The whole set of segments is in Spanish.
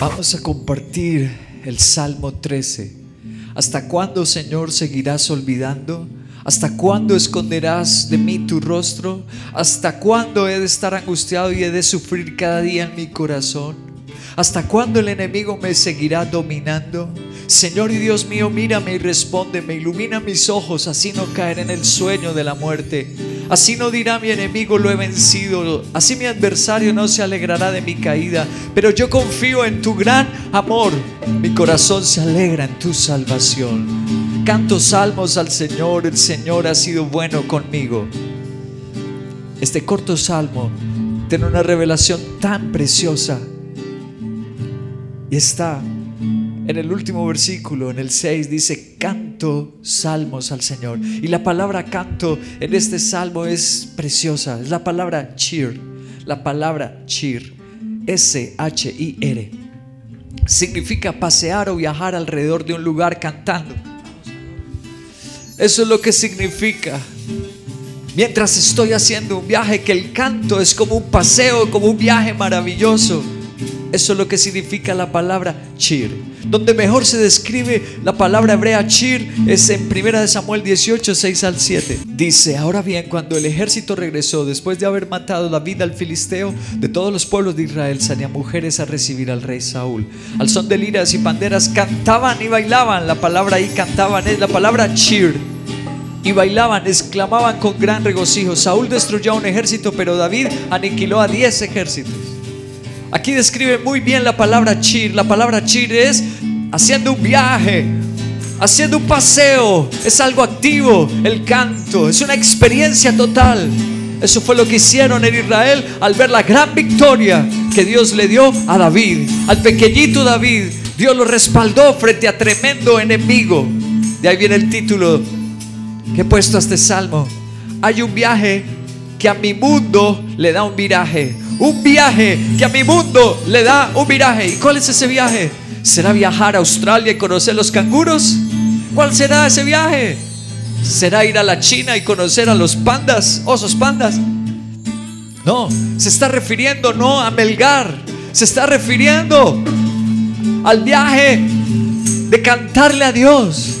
Vamos a compartir el Salmo 13. ¿Hasta cuándo, Señor, seguirás olvidando? ¿Hasta cuándo esconderás de mí tu rostro? ¿Hasta cuándo he de estar angustiado y he de sufrir cada día en mi corazón? ¿Hasta cuándo el enemigo me seguirá dominando? Señor y Dios mío, mírame y respóndeme, ilumina mis ojos, así no caer en el sueño de la muerte. Así no dirá mi enemigo, lo he vencido. Así mi adversario no se alegrará de mi caída. Pero yo confío en tu gran amor. Mi corazón se alegra en tu salvación. Canto salmos al Señor, el Señor ha sido bueno conmigo. Este corto salmo tiene una revelación tan preciosa. Y está en el último versículo, en el 6, dice, salmos al Señor. Y la palabra canto en este salmo es preciosa. Es la palabra cheer. La palabra cheer. S-H-I-R. Significa pasear o viajar alrededor de un lugar cantando. Eso es lo que significa. Mientras estoy haciendo un viaje, que el canto es como un paseo, como un viaje maravilloso. Eso es lo que significa la palabra cheer. Donde mejor se describe la palabra hebrea cheer es en 1 Samuel 18, 6 al 7. Dice, ahora bien, cuando el ejército regresó después de haber matado la vida al filisteo, de todos los pueblos de Israel salían mujeres a recibir al rey Saúl. Al son de liras y panderas cantaban y bailaban. La palabra ahí cantaban es la palabra cheer y bailaban, exclamaban con gran regocijo. Saúl destruyó a un ejército, pero David aniquiló a diez ejércitos. Aquí describe muy bien la palabra chir. La palabra chir es haciendo un viaje, haciendo un paseo. Es algo activo. El canto es una experiencia total. Eso fue lo que hicieron en Israel al ver la gran victoria que Dios le dio a David. Al pequeñito David, Dios lo respaldó frente a tremendo enemigo. De ahí viene el título que he puesto a este salmo. Hay un viaje que a mi mundo le da un viraje. Un viaje que a mi mundo le da un viraje. ¿Y cuál es ese viaje? ¿Será viajar a Australia y conocer los canguros? ¿Cuál será ese viaje? ¿Será ir a la China y conocer a los pandas, osos pandas? No, se está refiriendo no a Melgar, se está refiriendo al viaje de cantarle a Dios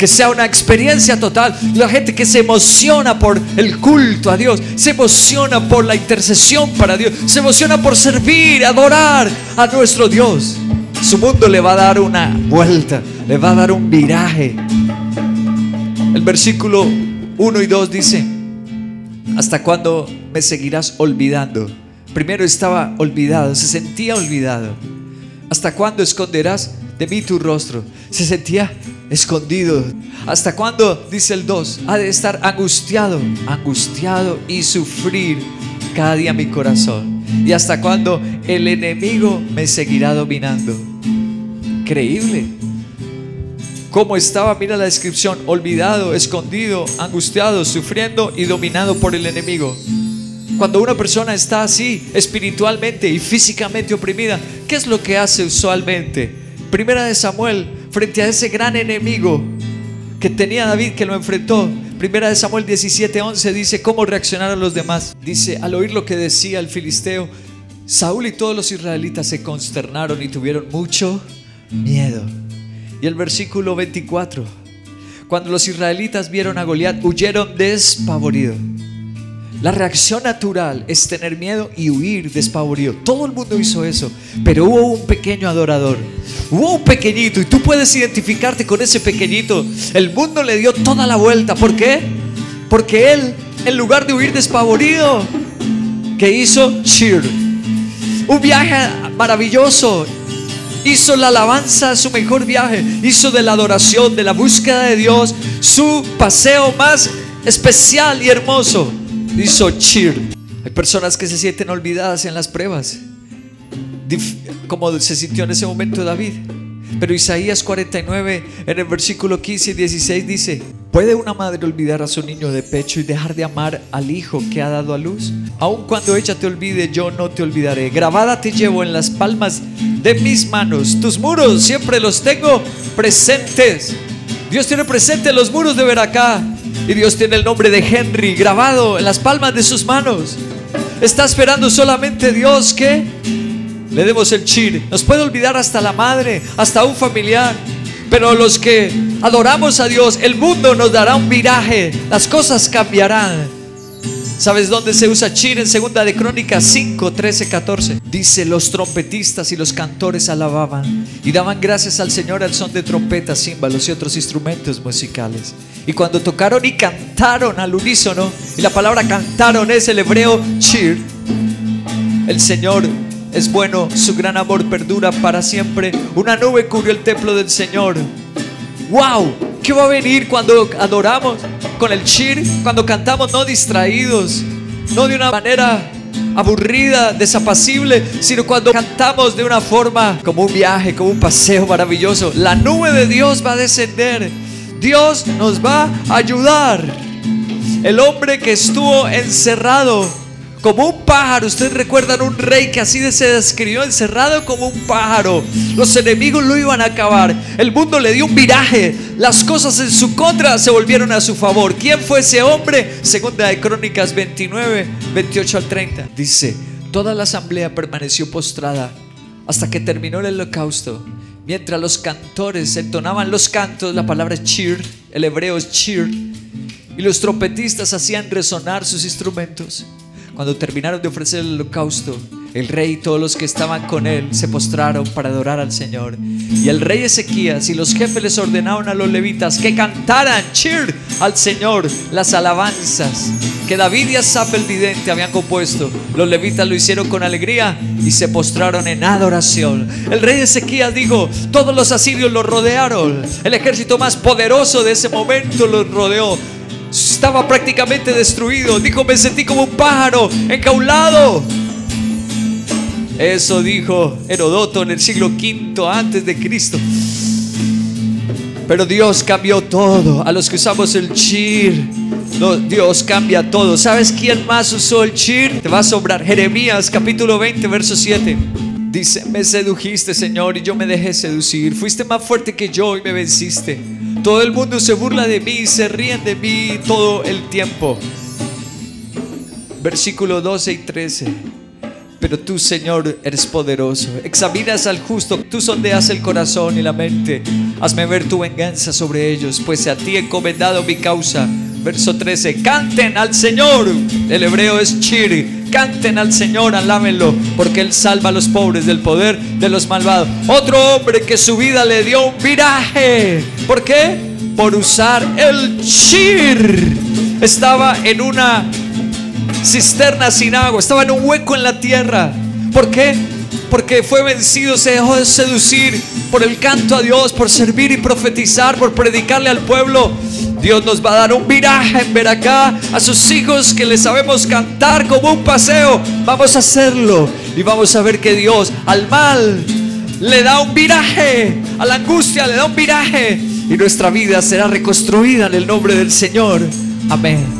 que sea una experiencia total. La gente que se emociona por el culto a Dios, se emociona por la intercesión para Dios, se emociona por servir, adorar a nuestro Dios. Su mundo le va a dar una vuelta, le va a dar un viraje. El versículo 1 y 2 dice, ¿hasta cuándo me seguirás olvidando? Primero estaba olvidado, se sentía olvidado. ¿Hasta cuándo esconderás de mí tu rostro? Se sentía escondido. ¿Hasta cuándo, dice el 2, ha de estar angustiado, angustiado y sufrir cada día mi corazón? ¿Y hasta cuándo el enemigo me seguirá dominando? Increíble. ¿Cómo estaba? Mira la descripción, olvidado, escondido, angustiado, sufriendo y dominado por el enemigo. Cuando una persona está así, espiritualmente y físicamente oprimida, ¿qué es lo que hace usualmente? Primera de Samuel, frente a ese gran enemigo que tenía David que lo enfrentó. Primera de Samuel 17:11 dice cómo reaccionaron los demás. Dice, al oír lo que decía el filisteo, Saúl y todos los israelitas se consternaron y tuvieron mucho miedo. Y el versículo 24, cuando los israelitas vieron a Goliat, huyeron despavoridos. La reacción natural es tener miedo y huir despavorido. Todo el mundo hizo eso, pero hubo un pequeño adorador. Un pequeñito y tú puedes identificarte con ese pequeñito. El mundo le dio toda la vuelta. ¿Por qué? Porque él, en lugar de huir despavorido, que hizo cheer. Un viaje maravilloso. Hizo la alabanza su mejor viaje. Hizo de la adoración, de la búsqueda de Dios, su paseo más especial y hermoso hizo cheer. Hay personas que se sienten olvidadas en las pruebas. Como se sintió en ese momento David. Pero Isaías 49 en el versículo 15 y 16 dice, ¿puede una madre olvidar a su niño de pecho y dejar de amar al hijo que ha dado a luz? Aun cuando ella te olvide, yo no te olvidaré. Grabada te llevo en las palmas de mis manos. Tus muros siempre los tengo presentes. Dios tiene presente los muros de Veracá. Y Dios tiene el nombre de Henry grabado en las palmas de sus manos. Está esperando solamente Dios que le demos el chir. Nos puede olvidar hasta la madre, hasta un familiar. Pero los que adoramos a Dios, el mundo nos dará un viraje. Las cosas cambiarán. ¿Sabes dónde se usa chir? En segunda de Crónicas 5, 13, 14. Dice, los trompetistas y los cantores alababan y daban gracias al Señor al son de trompetas, címbalos y otros instrumentos musicales. Y cuando tocaron y cantaron al unísono, y la palabra cantaron es el hebreo chir, el Señor es bueno, su gran amor perdura para siempre. Una nube cubrió el templo del Señor. ¡Wow! ¿Qué va a venir cuando adoramos? Con el chir, cuando cantamos no distraídos, no de una manera aburrida, desapacible, sino cuando cantamos de una forma como un viaje, como un paseo maravilloso. La nube de Dios va a descender. Dios nos va a ayudar. El hombre que estuvo encerrado como un pájaro. Ustedes recuerdan un rey que así se describió, encerrado como un pájaro. Los enemigos lo iban a acabar. El mundo le dio un viraje. Las cosas en su contra se volvieron a su favor. ¿Quién fue ese hombre? Segunda de Crónicas 29, 28 al 30. Dice, toda la asamblea permaneció postrada hasta que terminó el holocausto. Mientras los cantores entonaban los cantos, la palabra cheer, el hebreo es cheer, y los trompetistas hacían resonar sus instrumentos. Cuando terminaron de ofrecer el holocausto, el rey y todos los que estaban con él se postraron para adorar al Señor. Y el rey Ezequías y los jefes les ordenaron a los levitas que cantaran, cheer al Señor, las alabanzas que David y Asaf el vidente habían compuesto. Los levitas lo hicieron con alegría y se postraron en adoración. El rey Ezequías dijo, todos los asirios lo rodearon. El ejército más poderoso de ese momento los rodeó estaba prácticamente destruido. Dijo, me sentí como un pájaro encaulado. Eso dijo Herodoto en el siglo V antes de Cristo. Pero Dios cambió todo. A los que usamos el chir, Dios cambia todo. ¿Sabes quién más usó el chir? Te va a sobrar. Jeremías capítulo 20, verso 7. Dice, me sedujiste, Señor, y yo me dejé seducir. Fuiste más fuerte que yo y me venciste. Todo el mundo se burla de mí, se ríen de mí todo el tiempo. Versículo 12 y 13. Pero tú, Señor, eres poderoso. Examinas al justo, tú sondeas el corazón y la mente. Hazme ver tu venganza sobre ellos, pues a ti he encomendado mi causa. Verso 13. Canten al Señor. El hebreo es chiri Canten al Señor, alámenlo, porque Él salva a los pobres del poder de los malvados. Otro hombre que su vida le dio un viraje. ¿Por qué? Por usar el chir. Estaba en una cisterna sin agua, estaba en un hueco en la tierra. ¿Por qué? Porque fue vencido, se dejó de seducir por el canto a Dios, por servir y profetizar, por predicarle al pueblo. Dios nos va a dar un viraje en ver acá a sus hijos que les sabemos cantar como un paseo. Vamos a hacerlo y vamos a ver que Dios al mal le da un viraje, a la angustia le da un viraje y nuestra vida será reconstruida en el nombre del Señor. Amén.